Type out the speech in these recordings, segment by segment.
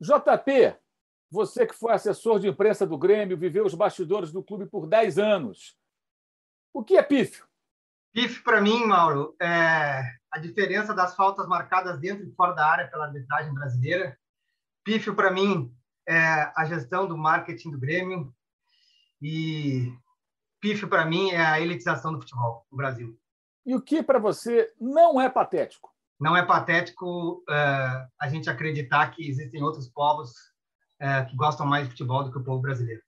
JP, você que foi assessor de imprensa do Grêmio, viveu os bastidores do clube por 10 anos. O que é pífio? Pífio, para mim, Mauro, é a diferença das faltas marcadas dentro e fora da área pela arbitragem brasileira. Pífio, para mim, é a gestão do marketing do Grêmio. E pífio, para mim, é a elitização do futebol no Brasil. E o que, para você, não é patético? Não é patético uh, a gente acreditar que existem outros povos uh, que gostam mais de futebol do que o povo brasileiro.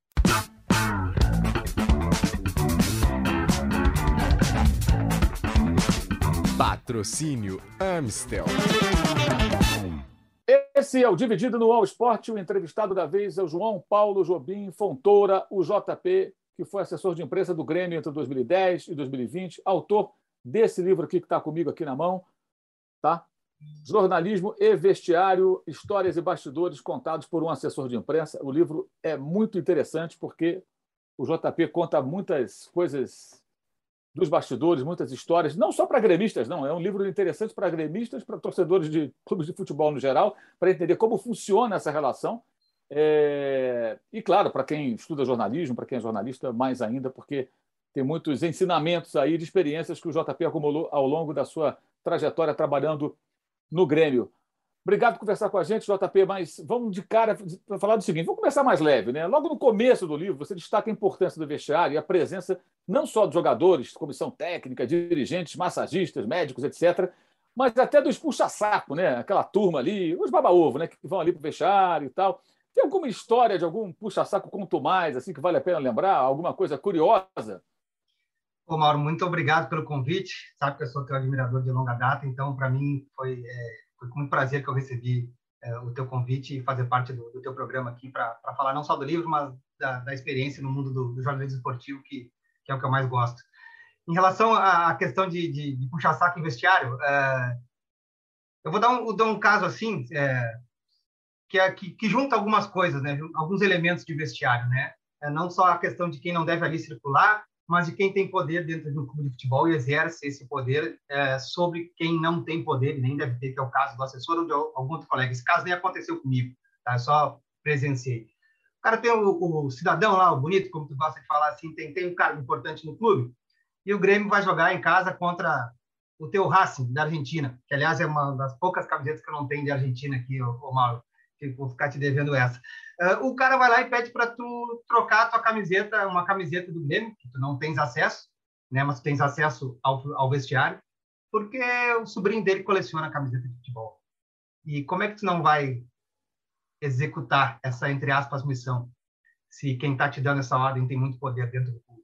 Patrocínio Amstel. Esse é o Dividido no All Sport. O entrevistado da vez é o João Paulo Jobim Fontoura, o JP, que foi assessor de imprensa do Grêmio entre 2010 e 2020, autor desse livro aqui que está comigo aqui na mão, tá? Jornalismo e Vestiário, Histórias e Bastidores contados por um assessor de imprensa. O livro é muito interessante porque o JP conta muitas coisas dos bastidores, muitas histórias, não só para gremistas, não. É um livro interessante para gremistas, para torcedores de clubes de futebol no geral, para entender como funciona essa relação. É... E, claro, para quem estuda jornalismo, para quem é jornalista, mais ainda, porque tem muitos ensinamentos aí de experiências que o JP acumulou ao longo da sua trajetória trabalhando no Grêmio. Obrigado por conversar com a gente, JP, mas vamos de cara para falar do seguinte: vamos começar mais leve. Né? Logo no começo do livro, você destaca a importância do vestiário e a presença não só dos jogadores, comissão técnica, dirigentes, massagistas, médicos, etc., mas até dos puxa-saco, né? aquela turma ali, os baba-ovo, né? que vão ali para o vestiário e tal. Tem alguma história de algum puxa-saco conto mais, assim, que vale a pena lembrar? Alguma coisa curiosa? Ô, Mauro, muito obrigado pelo convite. Sabe que eu sou teu admirador de longa data, então, para mim, foi, é, foi com muito prazer que eu recebi é, o teu convite e fazer parte do, do teu programa aqui para falar não só do livro, mas da, da experiência no mundo do, do, jornalismo esportivo, que, que é o que eu mais gosto. Em relação à questão de, de, de puxar saco em vestiário, é, eu vou dar um, dar um caso assim, é, que, é, que, que, junta algumas coisas, né? alguns elementos de vestiário. Né? É, não só a questão de quem não deve ali circular, mas de quem tem poder dentro de um clube de futebol e exerce esse poder é, sobre quem não tem poder e nem deve ter, que é o caso do assessor ou de algum outro colega. Esse caso nem aconteceu comigo, tá? Eu só presenciei. O cara tem o, o, cidadão lá, o bonito, como tu gosta de falar assim, tem, tem um cargo importante no clube, e o Grêmio vai jogar em casa contra o teu Racing, da Argentina, que, aliás, é uma das poucas camisetas que eu não tenho de Argentina aqui, ô, Mauro, que vou ficar te devendo essa. Uh, o cara vai lá e pede para tu trocar a tua camiseta, uma camiseta do Grêmio, que tu não tens acesso, né, mas tu tens acesso ao, ao vestiário, porque o sobrinho dele coleciona camiseta de futebol. E como é que tu não vai executar essa, entre aspas, missão, se quem está te dando essa ordem tem muito poder dentro do clube?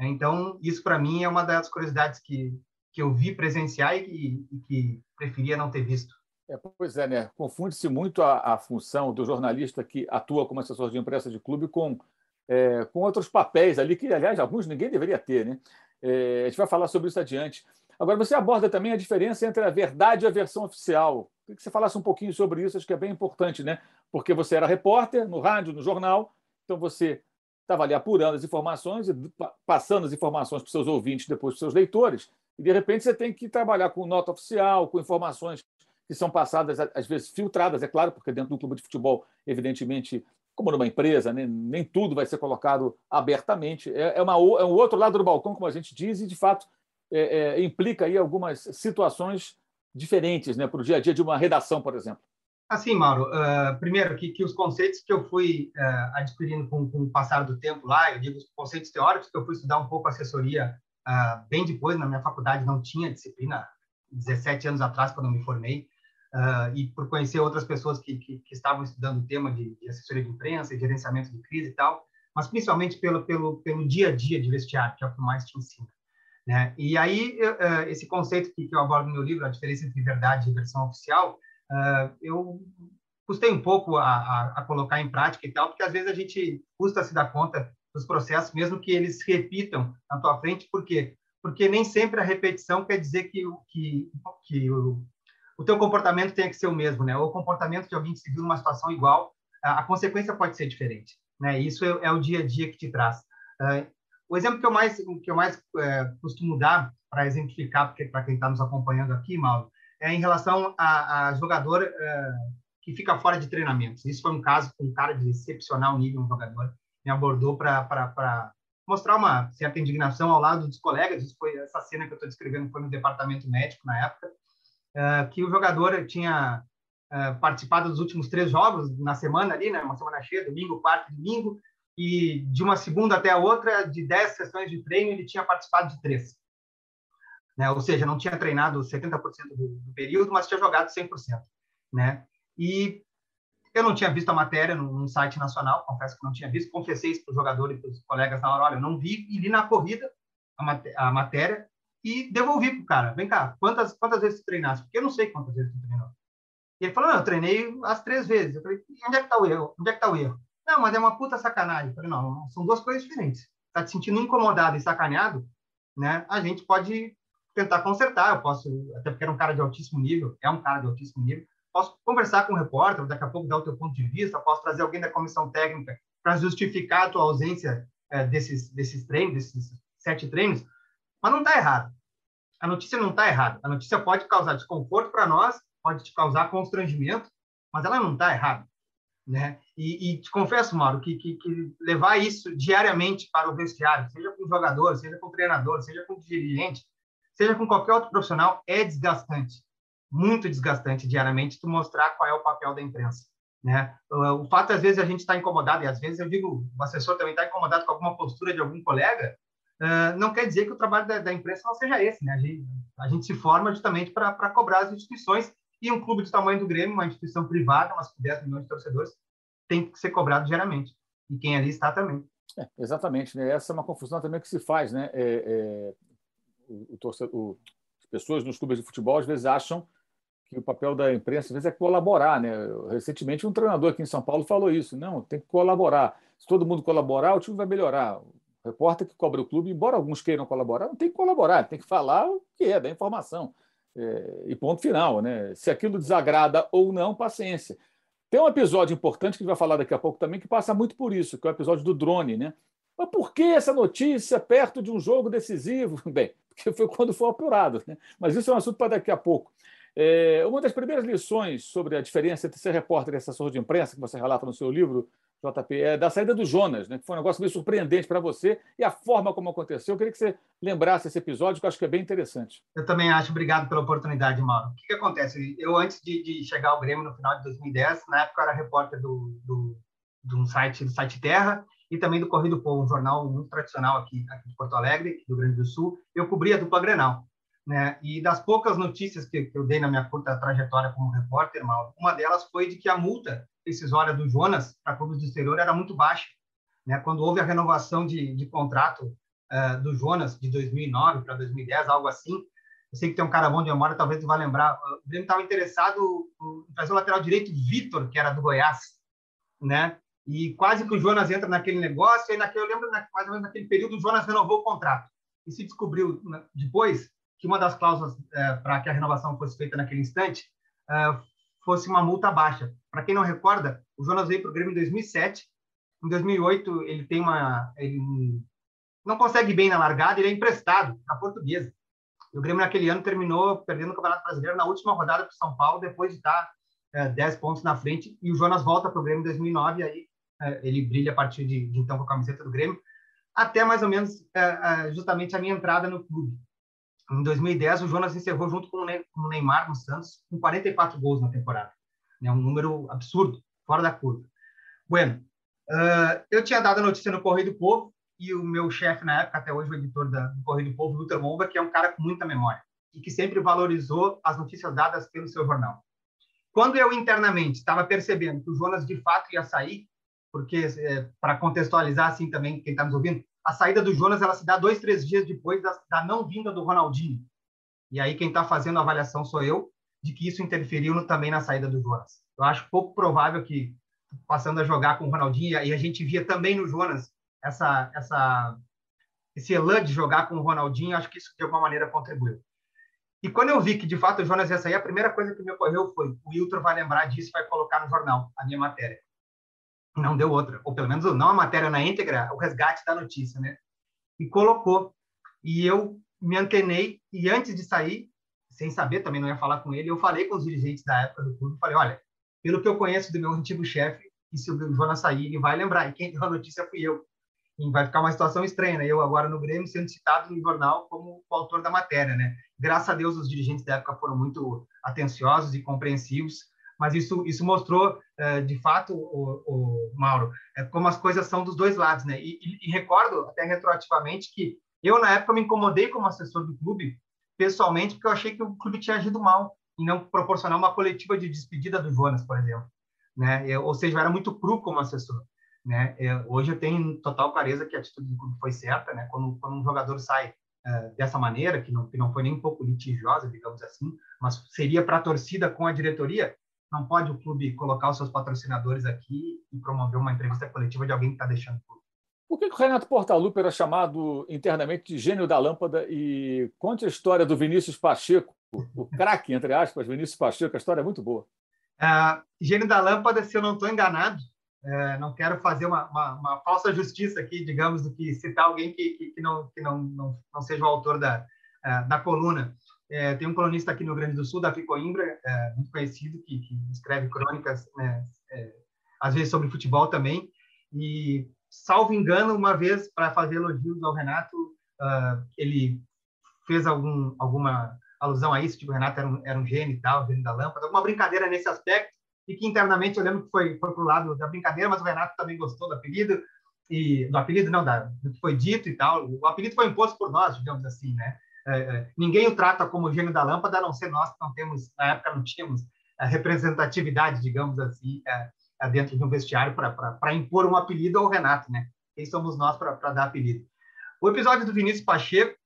Então, isso para mim é uma das curiosidades que, que eu vi presenciar e, e que preferia não ter visto. É, pois é, né? Confunde-se muito a, a, função do jornalista que atua como assessor de imprensa de clube com, é, com outros papéis ali, que, aliás, alguns ninguém deveria ter, né? É, a gente vai falar sobre isso adiante. Agora, você aborda também a diferença entre a verdade e a versão oficial. Queria que você falasse um pouquinho sobre isso, acho que é bem importante, né? Porque você era repórter no rádio, no jornal, então você estava ali apurando as informações e passando as informações para os seus ouvintes, depois para os seus leitores, e de repente você tem que trabalhar com nota oficial, com informações que são passadas, às vezes filtradas, é claro, porque dentro do clube de futebol, evidentemente, como numa empresa, né, nem tudo vai ser colocado abertamente. É, é, uma, é um outro lado do balcão, como a gente diz, e de fato é, é, implica aí algumas situações diferentes né, para o dia a dia de uma redação, por exemplo. Assim, Mauro, uh, primeiro que, que os conceitos que eu fui uh, adquirindo com, com, o passar do tempo lá, eu digo os conceitos teóricos que eu fui estudar um pouco assessoria uh, bem depois, na minha faculdade não tinha disciplina, 17 anos atrás, quando eu me formei, uh, e por conhecer outras pessoas que, que, que estavam estudando o tema de, de, assessoria de imprensa e gerenciamento de crise e tal, mas principalmente pelo, pelo, pelo dia a dia de vestiário, que é o que mais te ensina. Né? E aí, uh, esse conceito que, que eu abordo no meu livro, a diferença entre verdade e versão oficial, uh, eu custei um pouco a, a, a, colocar em prática e tal, porque às vezes a gente custa se dar conta dos processos, mesmo que eles repitam na tua frente, por quê? Porque nem sempre a repetição quer dizer que, que, que o, o teu comportamento tem que ser o mesmo, né? O comportamento de alguém que se viu numa situação igual, a, a consequência pode ser diferente, né? Isso é, é, o dia a dia que te traz. Uh, o exemplo que eu mais que eu mais uh, costumo dar para exemplificar, porque para quem está nos acompanhando aqui, Mauro, é em relação a, a jogador uh, que fica fora de treinamentos. Isso foi um caso com um cara de excepcional nível, um jogador, me abordou para mostrar uma certa indignação ao lado dos colegas. Isso foi essa cena que eu estou descrevendo foi no departamento médico na época, uh, que o jogador tinha uh, participado dos últimos três jogos na semana ali, né, uma semana cheia, domingo, quarto, domingo, e de uma segunda até a outra, de dez sessões de treino, ele tinha participado de três. Né? Ou seja, não tinha treinado 70% do, do período, mas tinha jogado 100%. Né? E eu não tinha visto a matéria num, site nacional, confesso que não tinha visto, confessei isso para o jogador e para os colegas na hora, olha, eu não vi, e li na corrida a matéria e devolvi para o cara, vem cá, quantas, quantas vezes tu treinaste? Porque eu não sei quantas vezes tu treinou. E ele falou, não, eu treinei as três vezes. Eu falei, onde é que está o erro? Onde é que está o erro? Não, mas é uma puta sacanagem. Eu falei, não, são duas coisas diferentes. Está te sentindo incomodado e sacaneado, né? A gente pode tentar consertar. Eu posso, até porque era um cara de altíssimo nível, é um cara de altíssimo nível, posso conversar com o repórter, daqui a pouco dar o teu ponto de vista, posso trazer alguém da comissão técnica para justificar a tua ausência é, desses, desses treinos, desses sete treinos, mas não está errado. A notícia não está errada. A notícia pode causar desconforto para nós, pode te causar constrangimento, mas ela não está errada. Né? E, e, te confesso, Mauro, que, que, que, levar isso diariamente para o vestiário, seja com jogador, seja com treinador, seja com dirigente, seja com qualquer outro profissional, é desgastante muito desgastante diariamente tu mostrar qual é o papel da imprensa. Né? O fato, às vezes, a gente está incomodado, e às vezes eu digo, o assessor também está incomodado com alguma postura de algum colega, uh, não quer dizer que o trabalho da, da, imprensa não seja esse. Né? A, gente, a gente se forma justamente para cobrar as instituições, e um clube do tamanho do Grêmio, uma instituição privada, mas com 10 milhões de torcedores, tem que ser cobrado diariamente. E quem ali está também. É, exatamente. Né? Essa é uma confusão também que se faz. Né? É, é, o, o torcedor, as pessoas nos clubes de futebol, às vezes, acham que o papel da imprensa às vezes é colaborar, né? Recentemente um treinador aqui em São Paulo falou isso, não, tem que colaborar. Se todo mundo colaborar, o time vai melhorar. Repórter que cobra o clube, embora alguns queiram colaborar, não tem que colaborar, tem que falar o que é, da informação. É, e ponto final, né? Se aquilo desagrada ou não, paciência. Tem um episódio importante que a gente vai falar daqui a pouco também, que passa muito por isso, que é o episódio do drone, né? Mas por que essa notícia perto de um jogo decisivo? Bem, porque foi quando foi apurado, né? Mas isso é um assunto para daqui a pouco. É, uma das primeiras lições sobre a diferença entre ser repórter e assessor de imprensa, que você relata no seu livro, JP, é da saída do Jonas, né, que foi um negócio meio surpreendente para você e a forma como aconteceu. Eu queria que você lembrasse esse episódio, que eu acho que é bem interessante. Eu também acho. Obrigado pela oportunidade, Mauro. O que, que acontece? Eu, antes de, de, chegar ao Grêmio no final de 2010, na época eu era repórter do, do, de um site, do site Terra, e também do Correio do Povo, um jornal muito tradicional aqui, aqui de Porto Alegre, do Rio Grande do Sul. Eu cobria a dupla Grenal. Né? E das poucas notícias que, que eu dei na minha curta trajetória como repórter, Mauro, uma delas foi de que a multa decisória do Jonas para clubes do exterior era muito baixa. Né? Quando houve a renovação de, de contrato uh, do Jonas de 2009 para 2010, algo assim, eu sei que tem um cara bom de memória, talvez tu vá lembrar, o Grêmio estava interessado em fazer o lateral direito Vitor, que era do Goiás, né? E quase que o Jonas entra naquele negócio, e naquele, eu lembro, mais ou menos naquele período, o Jonas renovou o contrato. E se descobriu né, depois que uma das cláusulas é, para que a renovação fosse feita naquele instante é, fosse uma multa baixa. Para quem não recorda, o Jonas veio para o Grêmio em 2007. Em 2008, ele tem uma. Ele não consegue bem na largada, ele é emprestado a Portuguesa. E o Grêmio, naquele ano, terminou perdendo o Campeonato Brasileiro na última rodada para o São Paulo, depois de estar é, 10 pontos na frente. E o Jonas volta para o Grêmio em 2009, e aí é, ele brilha a partir de, de, então com a camiseta do Grêmio, até mais ou menos é, é justamente a minha entrada no clube. Em 2010, o Jonas encerrou junto com o Neymar no Santos com 44 gols na temporada. É um número absurdo, fora da curva. Bueno, uh, eu tinha dado a notícia no Correio do Povo e o meu chefe na época, até hoje o editor da, do Correio do Povo, Luther Momba, que é um cara com muita memória e que sempre valorizou as notícias dadas pelo seu jornal. Quando eu internamente estava percebendo que o Jonas de fato ia sair, porque é, para contextualizar assim também quem está nos ouvindo, a saída do Jonas ela se dá dois, três dias depois da, da não vinda do Ronaldinho. E aí quem está fazendo a avaliação sou eu, de que isso interferiu no, também na saída do Jonas. Eu acho pouco provável que, passando a jogar com o Ronaldinho, e a gente via também no Jonas essa, essa, esse elan de jogar com o Ronaldinho, acho que isso de alguma maneira contribuiu. E quando eu vi que de fato o Jonas ia sair, a primeira coisa que me ocorreu foi: o Wilton vai lembrar disso e vai colocar no jornal a minha matéria não deu outra, ou pelo menos não a matéria na íntegra, o resgate da notícia, né? E colocou. E eu me antenei, e antes de sair, sem saber, também não ia falar com ele, eu falei com os dirigentes da época do clube, falei, olha, pelo que eu conheço do meu antigo chefe, e se o Jonas sair, ele vai lembrar. E quem deu a notícia fui eu. E vai ficar uma situação estranha, né? Eu agora no Grêmio sendo citado no jornal como o autor da matéria, né? Graças a Deus os dirigentes da época foram muito atenciosos e compreensivos, mas isso isso mostrou eh, de fato o, o Mauro é, como as coisas são dos dois lados, né? E, e, e recordo até retroativamente que eu na época me incomodei como assessor do clube pessoalmente porque eu achei que o clube tinha agido mal e não proporcionar uma coletiva de despedida do Jonas, por exemplo, né? Eu, ou seja, eu era muito cru como assessor. Né? É, hoje eu tenho total clareza que a atitude do clube foi certa, né? Quando, quando um jogador sai uh, dessa maneira, que não, que não foi nem um pouco litigiosa, digamos assim, mas seria para a torcida com a diretoria, não pode o clube colocar os seus patrocinadores aqui e promover uma entrevista coletiva de alguém que está deixando o clube. Por que, que o Renato Portaluppi era chamado internamente de gênio da lâmpada? E conte a história do Vinícius Pacheco, o craque, entre aspas, Vinícius Pacheco, a história é muito boa. Uh, gênio da lâmpada, se eu não estou enganado, é, não quero fazer uma, uma, uma, falsa justiça aqui, digamos, do que citar alguém que, que, que, não, que não, não, não seja o autor da, é, da coluna. É, tem um colunista aqui no Rio Grande do Sul, Davi Coimbra, é, muito conhecido, que, que escreve crônicas, né, é, às vezes sobre futebol também. E, salvo engano, uma vez, para fazer elogios ao Renato, uh, ele fez algum, alguma alusão a isso, tipo, o Renato era um, era um gênio e tal, gênio da lâmpada, alguma brincadeira nesse aspecto e que internamente eu lembro que foi, foi para o lado da brincadeira, mas o Renato também gostou do apelido, e do apelido não, da, do que foi dito e tal. O apelido foi imposto por nós, digamos assim, né? É, é, ninguém o trata como gênio da lâmpada, a não ser nós que não temos, na época não tínhamos a representatividade, digamos assim, é, é dentro de um vestiário para impor um apelido ao Renato, né? Quem somos nós para dar apelido? O episódio do Vinícius Pacheco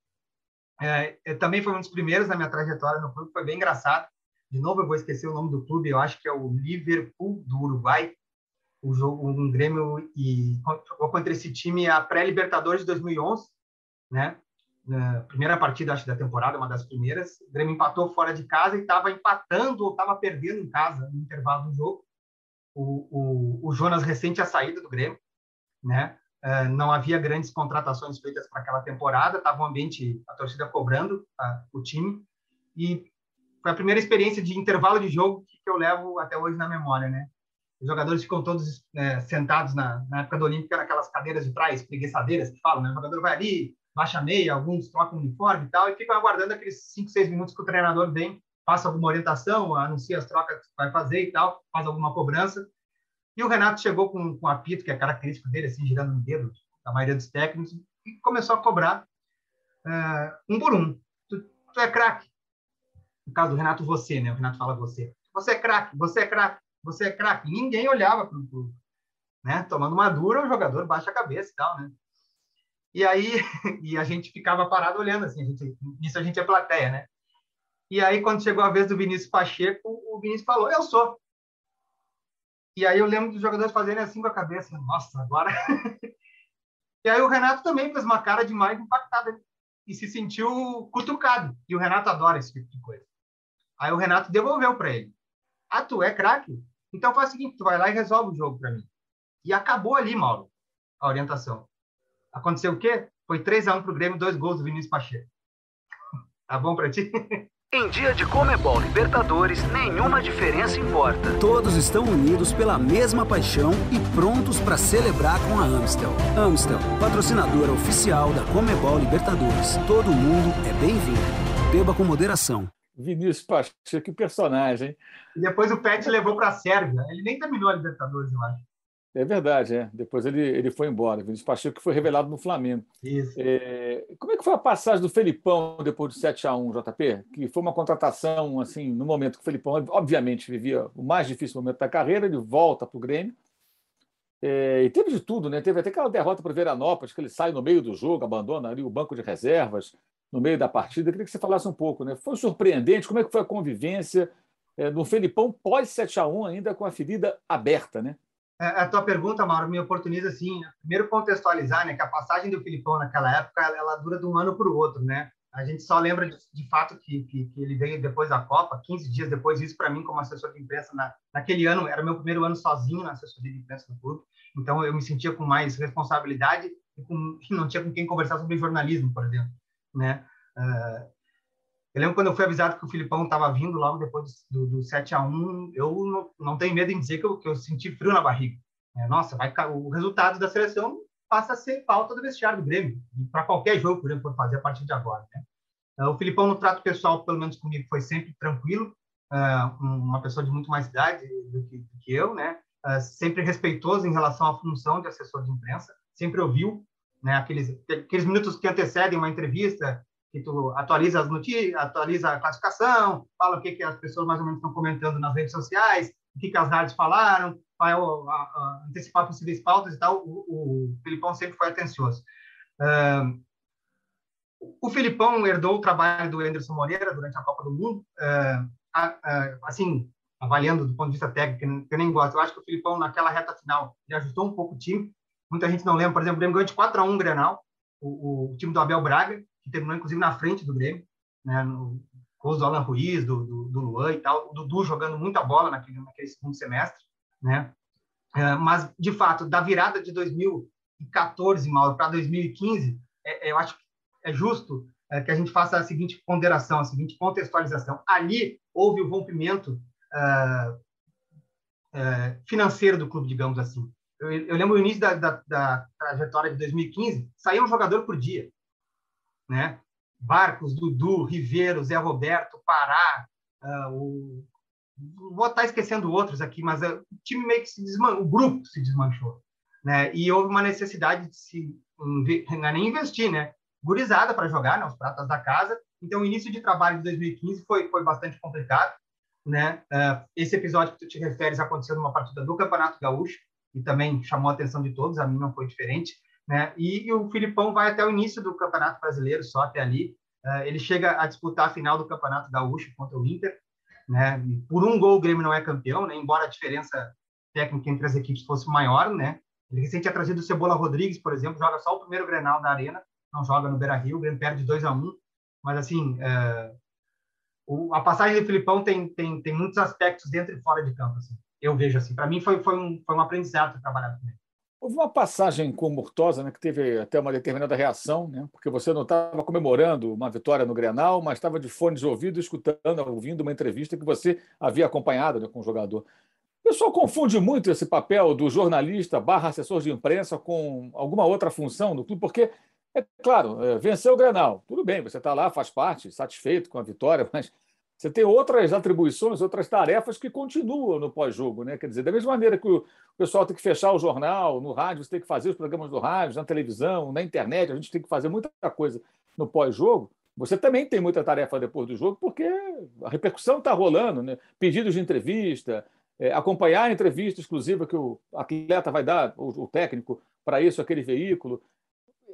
é, é, também foi um dos primeiros na minha trajetória no clube, foi bem engraçado de novo eu vou esquecer o nome do clube, eu acho que é o Liverpool do Uruguai, o jogo um Grêmio e jogou contra esse time a pré-Libertadores de 2011, né? Na primeira partida acho da temporada, uma das primeiras, o Grêmio empatou fora de casa e estava empatando ou estava perdendo em casa no intervalo do jogo. O, o, o Jonas recente tinha saído do Grêmio, né? Uh, não havia grandes contratações feitas para aquela temporada, estava um ambiente, a torcida cobrando o time, e foi a primeira experiência de intervalo de jogo que, eu levo até hoje na memória, né? Os jogadores ficam todos é, sentados na, na época do Olímpica naquelas cadeiras de trás, preguiçadeiras que falam, né? O jogador vai ali, baixa meia, alguns trocam uniforme e tal, e ficam aguardando aqueles 5, 6 minutos que o treinador vem, passa alguma orientação, anuncia as trocas que vai fazer e tal, faz alguma cobrança. E o Renato chegou com, com um apito, que é característico dele, assim, girando no dedo, da maioria dos técnicos, e começou a cobrar uh, um por um. Tu, tu é craque, no caso do Renato, você, né? O Renato fala você. Você é craque, você é craque, você é craque. Ninguém olhava para o né? Tomando uma dura, o jogador baixa a cabeça e tal, né? E aí, e a gente ficava parado olhando, assim, a gente, nisso a gente é plateia, né? E aí, quando chegou a vez do Vinícius Pacheco, o Vinícius falou, eu sou. E aí eu lembro dos jogadores fazendo assim com a cabeça, nossa, agora... e aí o Renato também fez uma cara de mais impactada e se sentiu cutucado. E o Renato adora esse tipo de coisa. Aí o Renato devolveu para ele. Ah, tu é craque? Então faz o seguinte, tu vai lá e resolve o jogo para mim. E acabou ali, Mauro, a orientação. Aconteceu o quê? Foi 3 a 1 pro Grêmio, dois gols do Vinícius Pacheco. tá bom para ti? Em dia de Comebol Libertadores, nenhuma diferença importa. Todos estão unidos pela mesma paixão e prontos para celebrar com a Amstel. Amstel, patrocinadora oficial da Comebol Libertadores. Todo mundo é bem-vindo. Beba com moderação. Vinícius Pacheco, que personagem. E depois o Pet levou para a Sérvia. Ele nem terminou a Libertadores, eu acho. É verdade, é. Depois ele, ele foi embora. Vinícius Pacheco foi revelado no Flamengo. Isso. É, como é que foi a passagem do Felipão depois do 7 a 1 JP? Que foi uma contratação, assim, no momento que o Felipão, obviamente, vivia o mais difícil momento da carreira, ele volta para o Grêmio. É, e teve de tudo, né? Teve até aquela derrota para o Veranópolis, que ele sai no meio do jogo, abandona ali o banco de reservas, no meio da partida. Eu queria que você falasse um pouco, né? Foi surpreendente? Como é que foi a convivência é, no Felipão pós 7 a 1 ainda com a ferida aberta, né? É, a tua pergunta, Mauro, me oportuniza assim, primeiro contextualizar, né, que a passagem do Filipão naquela época, ela dura de um ano para o outro, né? A gente só lembra de, de fato que, que, que, ele veio depois da Copa, 15 dias depois, isso para mim como assessor de imprensa na, naquele ano, era meu primeiro ano sozinho na assessoria de imprensa do clube, então eu me sentia com mais responsabilidade e com, não tinha com quem conversar sobre jornalismo, por exemplo, né? Uh, Eu lembro quando eu fui avisado que o Filipão estava vindo logo depois do, do 7 a 1 eu não, não tenho medo em dizer que eu, que eu senti frio na barriga. É, nossa, vai o resultado da seleção passa a ser falta do vestiário do Grêmio, para qualquer jogo que o Grêmio for fazer a partir de agora. Né? Uh, o Filipão, no trato pessoal, pelo menos comigo, foi sempre tranquilo, uh, uma pessoa de muito mais idade do que, do que eu, né? Uh, sempre respeitoso em relação à função de assessor de imprensa, sempre ouviu né, aqueles, aqueles minutos que antecedem uma entrevista, que tu atualiza as notícias, atualiza a classificação, fala o que, que as pessoas mais ou menos estão comentando nas redes sociais, o que, que as rádios falaram, vai antecipar possíveis pautas e tal. O, o Filipão sempre foi atencioso. Uh, o Filipão herdou o trabalho do Anderson Moreira durante a Copa do Mundo. Uh, uh, assim, avaliando do ponto de vista técnico, que eu nem gosto, eu acho que o Filipão, naquela reta final, ele ajustou um pouco o time. Muita gente não lembra, por exemplo, o Grêmio ganhou de 4 a 1 o Grenal, o, o, time do Abel Braga, que terminou, inclusive, na frente do Grêmio, né, no, com do Alan Ruiz, do, do, do Luan e tal, o Dudu jogando muita bola naquele, naquele segundo semestre, né? É, mas, de fato, da virada de 2014, Mauro, para 2015, é, é, eu acho que é justo é, que a gente faça a seguinte ponderação, a seguinte contextualização. Ali houve o rompimento é, é, financeiro do clube, digamos assim. Eu, eu lembro o início da, da, da, trajetória de 2015, saía um jogador por dia, né? Barcos, Dudu, Ribeiro, Zé Roberto, Pará, uh, o vou estar esquecendo outros aqui, mas uh, o time meio que se desmanchou, o grupo se desmanchou, né? E houve uma necessidade de se não é nem investir, né? Gurizada para jogar, né? Os pratas da casa. Então, o início de trabalho de 2015 foi foi bastante complicado, né? Uh, esse episódio que tu te referes aconteceu numa partida do Campeonato Gaúcho e também chamou a atenção de todos. A mim não foi diferente né? E, e, o Filipão vai até o início do Campeonato Brasileiro, só até ali. Uh, ele chega a disputar a final do Campeonato Gaúcho contra o Inter, né? Por um gol o Grêmio não é campeão, né? Embora a diferença técnica entre as equipes fosse maior, né? Ele recente tinha trazido o Cebola Rodrigues, por exemplo, joga só o primeiro Grenal da Arena, não joga no Beira-Rio, o Grêmio perde 2 a 1 mas assim, uh, o, a passagem do Filipão tem, tem, tem muitos aspectos dentro e fora de campo, assim. Eu vejo assim. Para mim foi, foi, um, foi um aprendizado trabalhar com ele. Houve uma passagem com o Murtosa, né, que teve até uma determinada reação, né, porque você não estava comemorando uma vitória no Grenal, mas estava de fones de ouvido, escutando, ouvindo uma entrevista que você havia acompanhado né, com o jogador. O pessoal confunde muito esse papel do jornalista barra assessor de imprensa com alguma outra função no clube, porque, é claro, é, venceu o Grenal. Tudo bem, você está lá, faz parte, satisfeito com a vitória, mas você tem outras atribuições, outras tarefas que continuam no pós-jogo. Né? Quer dizer, da mesma maneira que o pessoal tem que fechar o jornal, no rádio, você tem que fazer os programas do rádio, na televisão, na internet, a gente tem que fazer muita coisa no pós-jogo. Você também tem muita tarefa depois do jogo, porque a repercussão está rolando, né? pedidos de entrevista, é, acompanhar a entrevista exclusiva que o atleta vai dar, o, o técnico, para isso, aquele veículo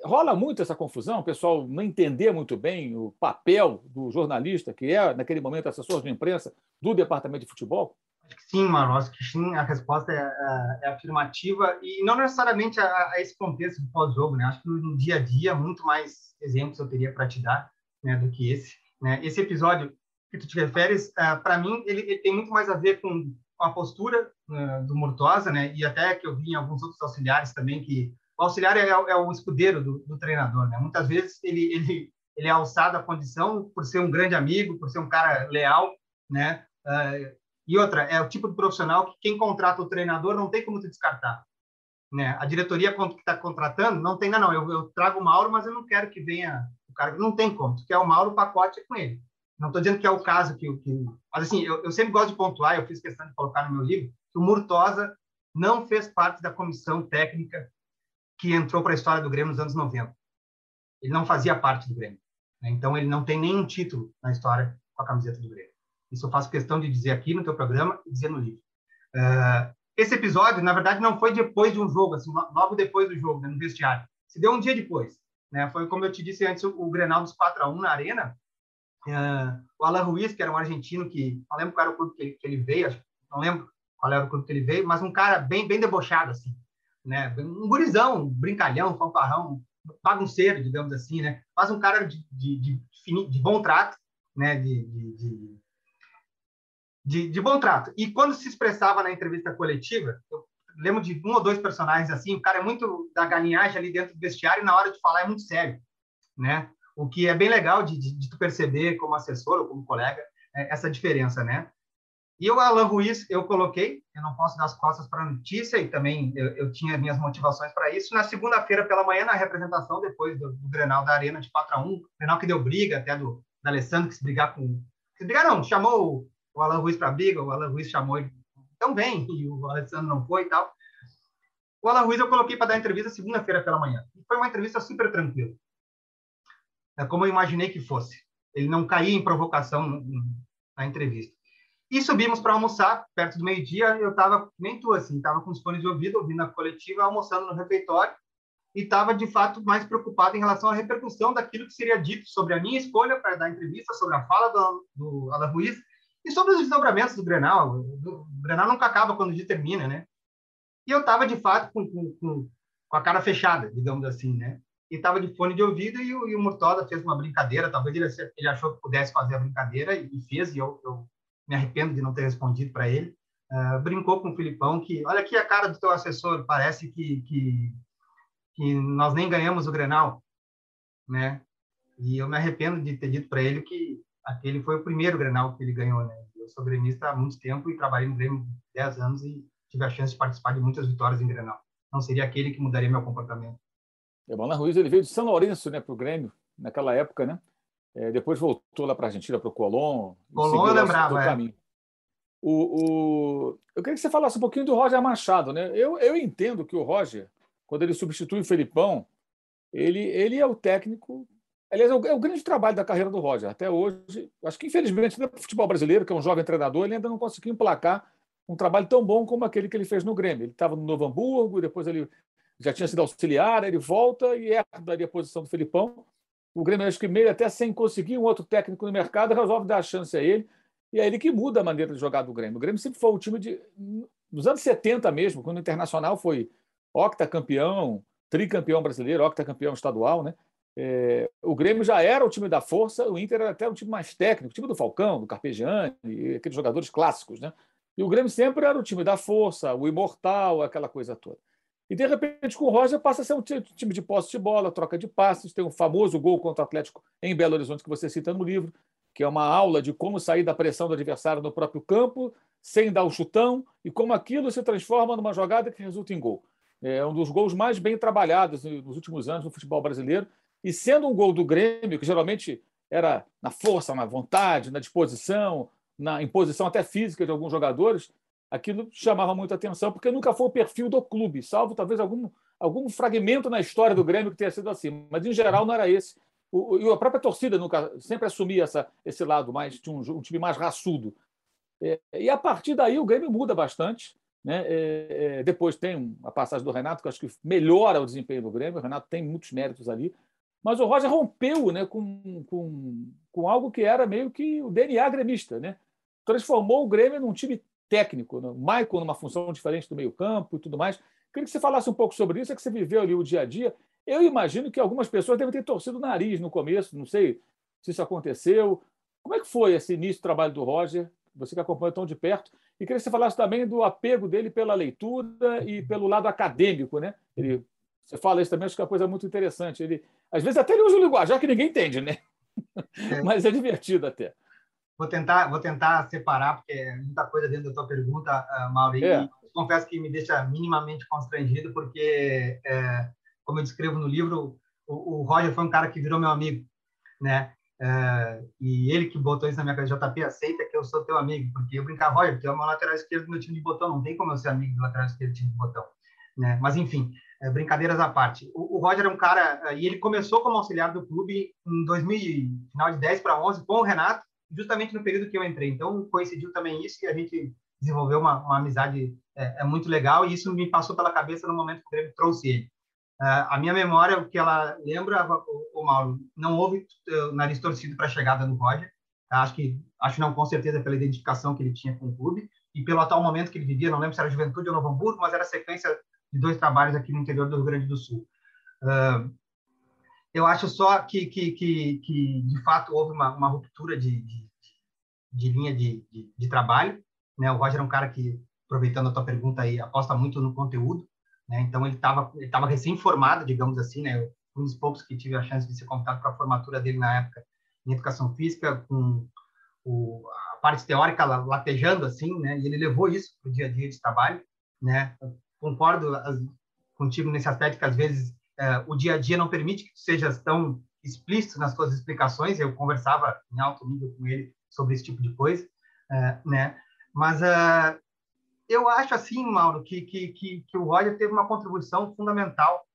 rola muito essa confusão, o pessoal não entender muito bem o papel do jornalista, que é, naquele momento, assessor de imprensa do departamento de futebol? Acho que sim, Mano. Acho que sim, a resposta é, é, é afirmativa e não necessariamente a, a esse contexto do pós-jogo, né? Acho que no dia a dia, muito mais exemplos eu teria para te dar né, do que esse. Né? Esse episódio que tu te referes, uh, para mim, ele, ele, tem muito mais a ver com, com a postura uh, do Murtosa, né? E até que eu vi em alguns outros auxiliares também que o auxiliar é, é o escudeiro do, do, treinador, né? Muitas vezes ele, ele, ele é alçado à condição por ser um grande amigo, por ser um cara leal, né? Uh, e outra, é o tipo de profissional que quem contrata o treinador não tem como te descartar. Né? A diretoria que está contratando não tem, não, não, eu, eu, trago o Mauro, mas eu não quero que venha o cara, não tem como, tu quer o Mauro, o pacote é com ele. Não estou dizendo que é o caso que... que mas, assim, eu, eu sempre gosto de pontuar, eu fiz questão de colocar no meu livro, que o Murtosa não fez parte da comissão técnica que entrou para a história do Grêmio nos anos 90. Ele não fazia parte do Grêmio. Né? Então, ele não tem nenhum título na história com a camiseta do Grêmio. Isso eu faço questão de dizer aqui no teu programa e dizer no livro. Uh, esse episódio, na verdade, não foi depois de um jogo, assim, logo depois do jogo, né, no vestiário. Se deu um dia depois. Né? Foi, como eu te disse antes, o, Grenal dos 4 a 1 na Arena. Uh, o Alan Ruiz, que era um argentino que... Não lembro qual era o clube que ele, que ele veio, acho, não lembro qual era o clube que ele veio, mas um cara bem, bem debochado, assim né? Um gurizão, um brincalhão, fanfarrão, bagunceiro, digamos assim, né? Mas um cara de, de, de, de bom trato, né? De, de, de, de, bom trato. E quando se expressava na entrevista coletiva, eu lembro de um ou dois personagens assim, o cara é muito da galinhagem ali dentro do vestiário e na hora de falar é muito sério, né? O que é bem legal de, de, de tu perceber como assessor ou como colega é essa diferença, né? E o Alan Ruiz, eu coloquei, eu não posso dar as costas para a notícia, e também eu, eu, tinha minhas motivações para isso. Na segunda-feira pela manhã, na representação, depois do, do Grenal da Arena de 4 a 1 Grenal que deu briga, até do, do Alessandro, que se brigar com. Se brigar, não, chamou o, o Alan Ruiz para briga, o Alan Ruiz chamou ele, então vem, e o Alessandro não foi e tal. O Alan Ruiz eu coloquei para dar entrevista segunda-feira pela manhã. E foi uma entrevista super tranquila. É como eu imaginei que fosse. Ele não caía em provocação na entrevista. E subimos para almoçar, perto do meio-dia. Eu estava, nem tu assim, estava com os fones de ouvido, ouvindo a coletiva, almoçando no refeitório. E estava, de fato, mais preocupado em relação à repercussão daquilo que seria dito sobre a minha escolha para dar entrevista, sobre a fala do, do Alan Ruiz e sobre os desdobramentos do Grenal. O Grenal nunca acaba quando determina, né? E eu estava, de fato, com, com, com, a cara fechada, digamos assim, né? E estava de fone de ouvido e o, e o Murtoda fez uma brincadeira. Talvez ele, ele achou que pudesse fazer a brincadeira e, fez, e eu, eu me arrependo de não ter respondido para ele. Uh, brincou com o Filipão que, olha aqui a cara do teu assessor, parece que, que, que nós nem ganhamos o Grenal, né? E eu me arrependo de ter dito para ele que aquele foi o primeiro Grenal que ele ganhou, né? Eu sou gremista há muito tempo e trabalhei no Grêmio 10 anos e tive a chance de participar de muitas vitórias em Grenal. Não seria aquele que mudaria meu comportamento. Emanuel Ruiz ele veio de São Lourenço, né, para o Grêmio naquela época, né? É, depois voltou lá para a Argentina, para o Colón. Colón eu lembrava, é. caminho. O, o... Eu queria que você falasse um pouquinho do Roger Machado. Né? Eu, eu entendo que o Roger, quando ele substitui o Felipão, ele, ele é o técnico. Aliás, é o, é o grande trabalho da carreira do Roger. Até hoje, acho que infelizmente, no futebol brasileiro, que é um jovem treinador, ele ainda não conseguiu emplacar um trabalho tão bom como aquele que ele fez no Grêmio. Ele estava no Novo Hamburgo, depois ele já tinha sido auxiliar, ele volta e herda a posição do Felipão o Grêmio, acho que meio até sem conseguir um outro técnico no mercado, resolve dar a chance a ele. E é ele que muda a maneira de jogar do Grêmio. O Grêmio sempre foi o time de. Nos anos 70 mesmo, quando o Internacional foi octacampeão, tricampeão brasileiro, octacampeão estadual, né? É, o Grêmio já era o time da força, o Inter era até o time mais técnico, o time do Falcão, do Carpegiani, aqueles jogadores clássicos, né? E o Grêmio sempre era o time da força, o imortal, aquela coisa toda. E, de repente, com o Roger, passa a ser um time de posse de bola, troca de passes. Tem um famoso gol contra o Atlético em Belo Horizonte, que você cita no livro, que é uma aula de como sair da pressão do adversário no próprio campo, sem dar o chutão, e como aquilo se transforma numa jogada que resulta em gol. É um dos gols mais bem trabalhados nos últimos anos no futebol brasileiro. E sendo um gol do Grêmio, que geralmente era na força, na vontade, na disposição, na imposição até física de alguns jogadores, aquilo chamava muita atenção, porque nunca foi o perfil do clube, salvo talvez algum, algum fragmento na história do Grêmio que tenha sido assim, mas em geral não era esse. E a própria torcida nunca sempre assumia essa, esse lado mais de um, um time mais raçudo. É, e a partir daí o Grêmio muda bastante. Né? É, é, depois tem a passagem do Renato, que acho que melhora o desempenho do Grêmio. O Renato tem muitos méritos ali. Mas o Roger rompeu né, com, com, com algo que era meio que o DNA gremista. Né? Transformou o Grêmio num time técnico, né? Michael numa função diferente do meio-campo e tudo mais. Queria que você falasse um pouco sobre isso, é que você viveu ali o dia a dia. Eu imagino que algumas pessoas devem ter torcido o nariz no começo, não sei se isso aconteceu. Como é que foi esse início do trabalho do Roger, você que acompanha tão de perto? E queria que você falasse também do apego dele pela leitura e pelo lado acadêmico, né? Ele, você fala isso também, acho que é uma coisa muito interessante. Ele, às vezes até ele usa o linguajar que ninguém entende, né? É. Mas é divertido até. Vou tentar, vou tentar separar, porque é muita coisa dentro da tua pergunta, uh, Maurício. É. Confesso que me deixa minimamente constrangido, porque, é, como eu descrevo no livro, o, o, Roger foi um cara que virou meu amigo, né? É, e ele que botou isso na minha cabeça, JP, aceita que eu sou teu amigo, porque eu brincava, Roger, tu é uma lateral esquerdo do meu time de botão, não tem como eu ser amigo do lateral esquerdo do time de botão, né? Mas, enfim, é, brincadeiras à parte. O, o, Roger é um cara, e ele começou como auxiliar do clube em 2000, final de 10 para 11, com o Renato, justamente no período que eu entrei. Então, coincidiu também isso e a gente desenvolveu uma, uma amizade é, é, muito legal e isso me passou pela cabeça no momento que o Grêmio trouxe ele. Uh, a minha memória, o que ela lembra, o, o Mauro, não houve uh, nariz torcido para a chegada do Roger. Tá? Acho que, acho não, com certeza, pela identificação que ele tinha com o clube e pelo atual momento que ele vivia, não lembro se era Juventude ou Novo Hamburgo, mas era sequência de dois trabalhos aqui no interior do Rio Grande do Sul. Uh, eu acho só que, que, que, que de fato, houve uma, uma ruptura de, de, de linha de, de, de, trabalho. Né? O Roger é um cara que, aproveitando a tua pergunta aí, aposta muito no conteúdo. Né? Então, ele estava ele tava recém-formado, digamos assim. Né? Um dos poucos que tive a chance de ser convidado para a formatura dele na época em educação física, com o, a parte teórica latejando assim, né? E ele levou isso para o dia a dia de trabalho, né? Concordo as, contigo nesse aspecto que às vezes é, o dia a dia não permite que tu sejas tão explícito nas suas explicações. Eu conversava em alto nível com ele sobre esse tipo de coisa, é, né? Mas uh, eu acho assim, Mauro, que, que, que, que, o Roger teve uma contribuição fundamental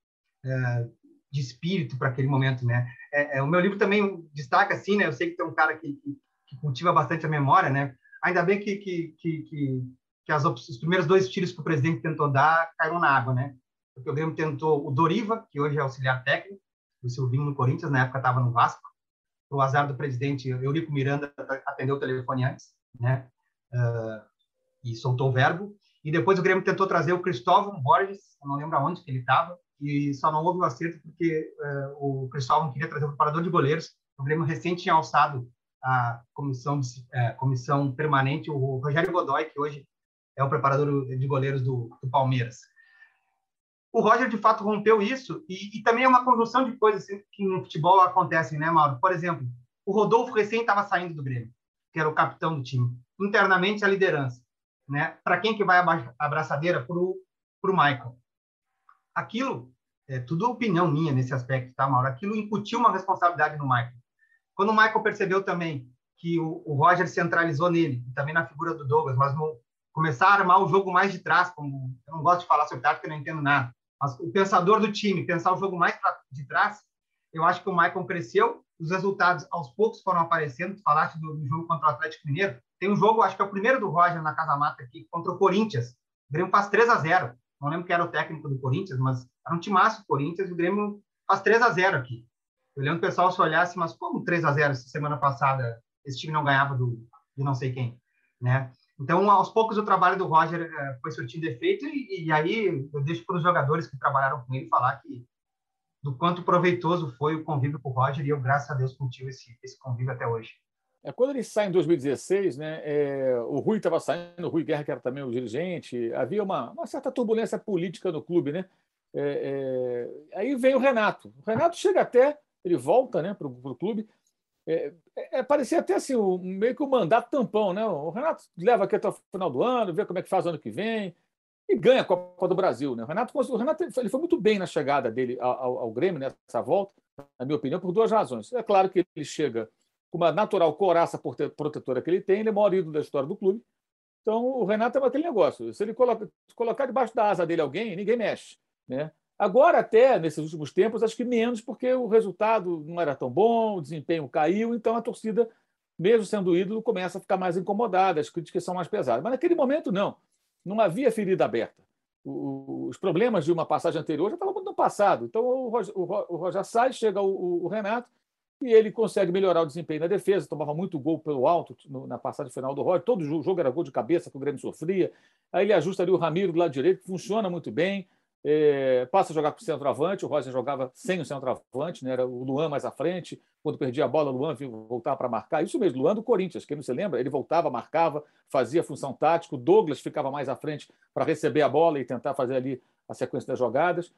é, de espírito para aquele momento, né? É, é, o meu livro também destaca assim, né? Eu sei que tem um cara que, que, que cultiva bastante a memória, né? Ainda bem que, que, que, que as, os primeiros dois tiros que o presidente tentou dar caíram na água, né? Porque o Grêmio tentou o Doriva, que hoje é auxiliar técnico, o Silvinho no Corinthians, na época estava no Vasco. O azar do presidente, Eurico Miranda atendeu o telefone antes, né? Uh, e soltou o verbo. E depois o Grêmio tentou trazer o Cristóvão Borges, não lembro aonde que ele estava, e só não houve o acerto porque uh, o Cristóvão queria trazer o preparador de goleiros. O Grêmio recente tinha alçado a comissão, uh, comissão permanente, o Rogério Godoy, que hoje é o preparador de goleiros do, do Palmeiras. O Roger, de fato, rompeu isso, e, e também é uma conjunção de coisas assim, que no futebol acontecem, né, Mauro? Por exemplo, o Rodolfo recém estava saindo do Grêmio, que era o capitão do time. Internamente, a liderança né? Para quem que vai a abraçadeira? Para o Michael. Aquilo, é tudo opinião minha nesse aspecto, tá, Mauro? Aquilo incutiu uma responsabilidade no Michael. Quando o Michael percebeu também que o, o Roger centralizou nele, também na figura do Douglas, mas no, começar a armar o jogo mais de trás, como eu não gosto de falar sobre tática, eu não entendo nada, mas o pensador do time, pensar o jogo mais de trás, eu acho que o Michael cresceu, os resultados aos poucos foram aparecendo, falaste do, do jogo contra o Atlético Mineiro, tem um jogo, acho que é o primeiro do Roger na Casa Mata aqui, contra o Corinthians. O Grêmio faz 3 a 0 Não lembro quem era o técnico do Corinthians, mas era um timaço do Corinthians e o Grêmio faz 3 a 0 aqui. Eu lembro o pessoal se olhasse, mas como 3 a 0 semana passada esse time não ganhava do, de não sei quem, né? Então, aos poucos, o trabalho do Roger é, foi surtindo efeito e, e aí eu deixo para os jogadores que trabalharam com ele falar que do quanto proveitoso foi o convívio com o Roger e eu, graças a Deus, cultivo esse, esse convívio até hoje. É, quando ele sai em 2016, né, é, o Rui estava saindo, o Rui Guerra, que era também o dirigente, havia uma, uma certa turbulência política no clube. Né? É, é aí vem o Renato. O Renato chega até, ele volta né, para o clube. É, é, parecia até assim, meio que um mandato tampão. Né? O Renato leva aqui até o final do ano, vê como é que faz o ano que vem e ganha a Copa do Brasil. Né? O Renato, o Renato ele foi muito bem na chegada dele ao, ao Grêmio, nessa volta, na minha opinião, por duas razões. É claro que ele chega com uma natural coraça protetora que ele tem, ele é o maior ídolo da história do clube. Então, o Renato é aquele negócio. Se ele coloca, colocar debaixo da asa dele alguém, ninguém mexe. Né? Agora, até nesses últimos tempos, acho que menos, porque o resultado não era tão bom, o desempenho caiu, então a torcida, mesmo sendo ídolo, começa a ficar mais incomodada, as críticas são mais pesadas. Mas naquele momento, não. Não havia ferida aberta. os problemas de uma passagem anterior já estavam no passado. Então, o Roger, o Roger sai, chega o, Renato, e ele consegue melhorar o desempenho na defesa, tomava muito gol pelo alto na passagem final do Roger, todo jogo era gol de cabeça que o Grêmio sofria, aí ele ajusta ali o Ramiro do lado direito, funciona muito bem, é, passa a jogar com o centroavante, o Roger jogava sem o centroavante, né? era o Luan mais à frente, quando perdia a bola, o Luan voltava para marcar, isso mesmo, Luan do Corinthians, quem não se lembra, ele voltava, marcava, fazia função tática, o Douglas ficava mais à frente para receber a bola e tentar fazer ali a sequência das jogadas,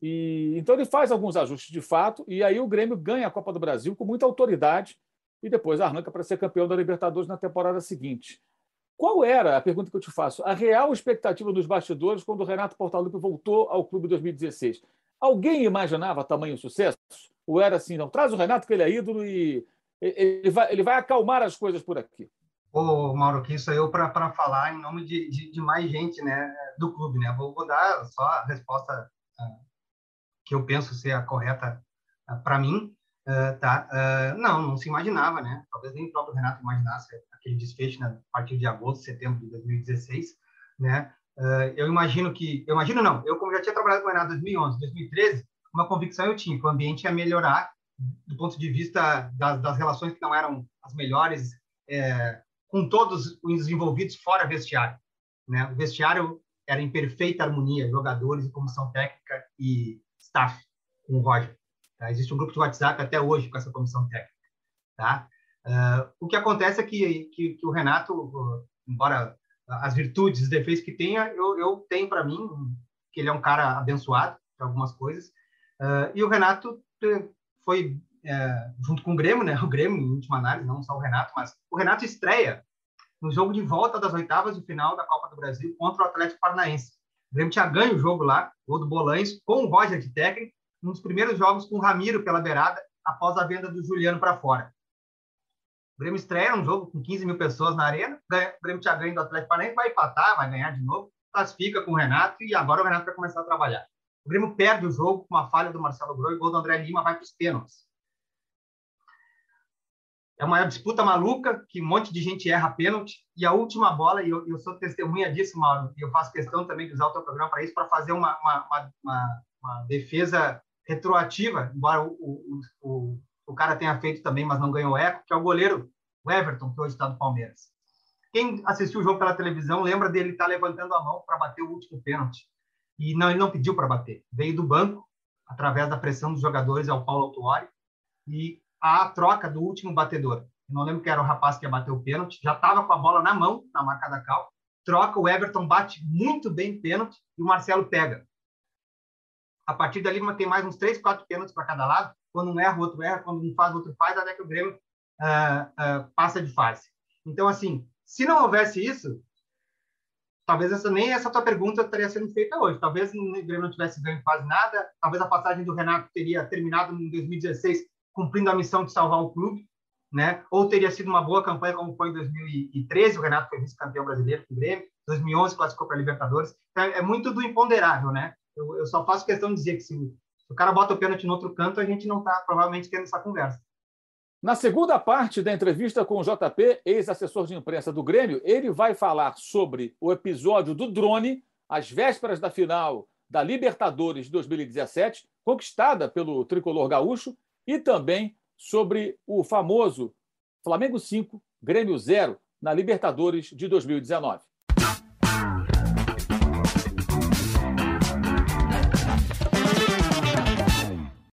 e, então ele faz alguns ajustes de fato, e aí o Grêmio ganha a Copa do Brasil com muita autoridade e depois arranca para ser campeão da Libertadores na temporada seguinte. Qual era, a pergunta que eu te faço, a real expectativa dos bastidores quando o Renato Portaluppi voltou ao clube em 2016? Alguém imaginava tamanho sucesso? Ou era assim, não, traz o Renato que ele é ídolo e ele vai, ele vai acalmar as coisas por aqui? Ô, Mauro, que isso eu para falar em nome de, de, de, mais gente né, do clube. Né? Vou, vou dar só a resposta ah, que eu penso ser a correta uh, para mim, uh, tá? Uh, não, não se imaginava, né? Talvez nem o próprio Renato imaginasse aquele desfecho né, a partir de agosto, setembro de 2016, né? eu imagino que, eu imagino não, eu como já tinha trabalhado com o Renato em 2011, 2013, uma convicção eu tinha que o ambiente ia melhorar do ponto de vista das, das relações que não eram as melhores é, com todos os envolvidos fora vestiário, né? O vestiário era em perfeita harmonia, jogadores comissão técnica e staff com o Roger. Tá? Existe um grupo de WhatsApp até hoje com essa comissão técnica. Tá? Uh, o que acontece é que, que, que o Renato, embora as virtudes, os defeitos que tenha, eu, eu tenho para mim que ele é um cara abençoado em algumas coisas, Uh, e o Renato foi é, junto com o Grêmio, né? O Grêmio, em última análise, não só o Renato, mas o Renato estreia no jogo de volta das oitavas de final da Copa do Brasil contra o Atlético Paranaense. O Grêmio tinha ganho o jogo lá, gol do Bolanes, com o Roger de técnico, um dos primeiros jogos com o Ramiro pela beirada, após a venda do Juliano para fora. O Grêmio estreia um jogo com 15 mil pessoas na arena, o Grêmio tinha ganho do Atlético Paranaense, vai empatar, vai ganhar de novo, classifica com o Renato e agora o Renato vai começar a trabalhar. O Grêmio perde o jogo com uma falha do Marcelo Groi, o gol do André Lima vai para os pênaltis. É uma disputa maluca, que um monte de gente erra pênalti, e a última bola, e eu, eu sou testemunha disso, Mauro, e eu faço questão também de usar o teu programa para isso, para fazer uma, uma, uma, uma, defesa retroativa, embora o, o, o, o cara tenha feito também, mas não ganhou eco, que é o goleiro o Everton, que hoje está no Palmeiras. Quem assistiu o jogo pela televisão lembra dele estar tá levantando a mão para bater o último pênalti. E não, ele não pediu para bater. Veio do banco, através da pressão dos jogadores, ao Paulo Autuori, e a troca do último batedor. Não lembro que era o rapaz que ia bater o pênalti, já estava com a bola na mão, na marca da cal. Troca, o Everton bate muito bem pênalti e o Marcelo pega. A partir dali, tem mais uns três, quatro pênaltis para cada lado. Quando um erra, o outro erra. Quando um faz, o outro faz. Até que o Grêmio uh, uh, passa de fase. Então, assim, se não houvesse isso, talvez essa, nem essa tua pergunta estaria sendo feita hoje. Talvez o Grêmio não tivesse ganho quase nada. Talvez a passagem do Renato teria terminado em 2016 cumprindo a missão de salvar o clube, né? Ou teria sido uma boa campanha como foi em 2013, o Renato foi vice-campeão brasileiro com o Grêmio, 2011 classificou para a Libertadores. Então, é muito do imponderável, né? Eu, eu, só faço questão de dizer que se, se o cara bota o pênalti no outro canto, a gente não está provavelmente tendo essa conversa. Na segunda parte da entrevista com o JP, ex-assessor de imprensa do Grêmio, ele vai falar sobre o episódio do drone, às vésperas da final da Libertadores de 2017, conquistada pelo tricolor gaúcho, e também sobre o famoso Flamengo 5, Grêmio 0 na Libertadores de 2019.